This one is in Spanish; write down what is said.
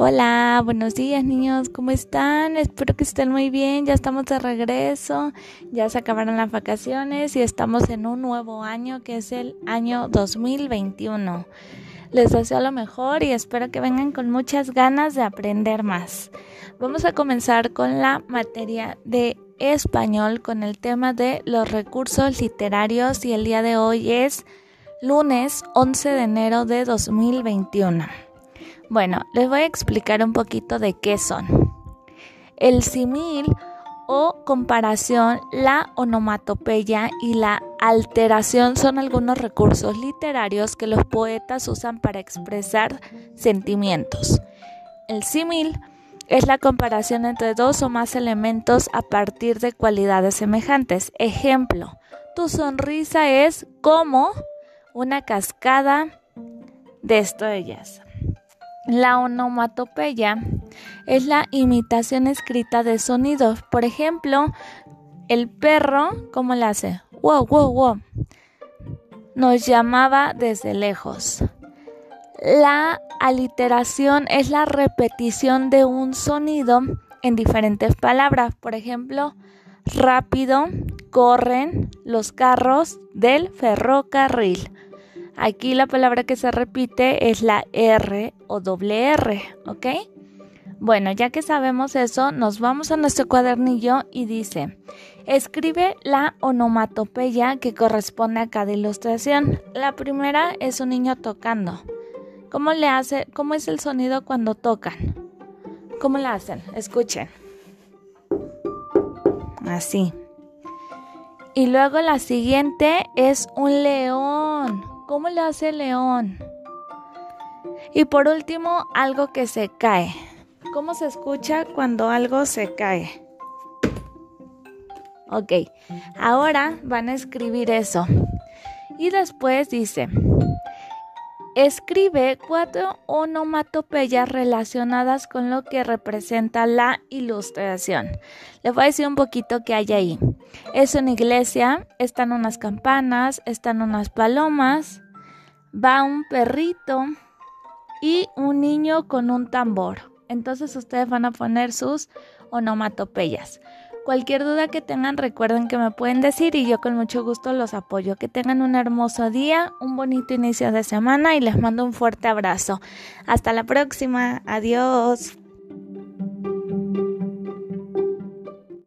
Hola, buenos días niños, ¿cómo están? Espero que estén muy bien, ya estamos de regreso, ya se acabaron las vacaciones y estamos en un nuevo año que es el año 2021. Les deseo lo mejor y espero que vengan con muchas ganas de aprender más. Vamos a comenzar con la materia de español con el tema de los recursos literarios y el día de hoy es lunes 11 de enero de 2021. Bueno, les voy a explicar un poquito de qué son. El simil o comparación, la onomatopeya y la alteración son algunos recursos literarios que los poetas usan para expresar sentimientos. El símil es la comparación entre dos o más elementos a partir de cualidades semejantes. Ejemplo, tu sonrisa es como una cascada de estrellas. La onomatopeya es la imitación escrita de sonidos. Por ejemplo, el perro, ¿cómo le hace? Wow, wow, wow. Nos llamaba desde lejos. La aliteración es la repetición de un sonido en diferentes palabras. Por ejemplo, rápido, corren los carros del ferrocarril. Aquí la palabra que se repite es la R o doble R, ¿ok? Bueno, ya que sabemos eso, nos vamos a nuestro cuadernillo y dice, escribe la onomatopeya que corresponde a cada ilustración. La primera es un niño tocando. ¿Cómo le hace, cómo es el sonido cuando tocan? ¿Cómo lo hacen? Escuchen. Así. Y luego la siguiente es un león. ¿Cómo le hace el león? Y por último, algo que se cae. ¿Cómo se escucha cuando algo se cae? Ok, ahora van a escribir eso. Y después dice, escribe cuatro onomatopeyas relacionadas con lo que representa la ilustración. Les voy a decir un poquito que hay ahí. Es una iglesia, están unas campanas, están unas palomas, va un perrito y un niño con un tambor. Entonces ustedes van a poner sus onomatopeyas. Cualquier duda que tengan, recuerden que me pueden decir y yo con mucho gusto los apoyo. Que tengan un hermoso día, un bonito inicio de semana y les mando un fuerte abrazo. Hasta la próxima. Adiós.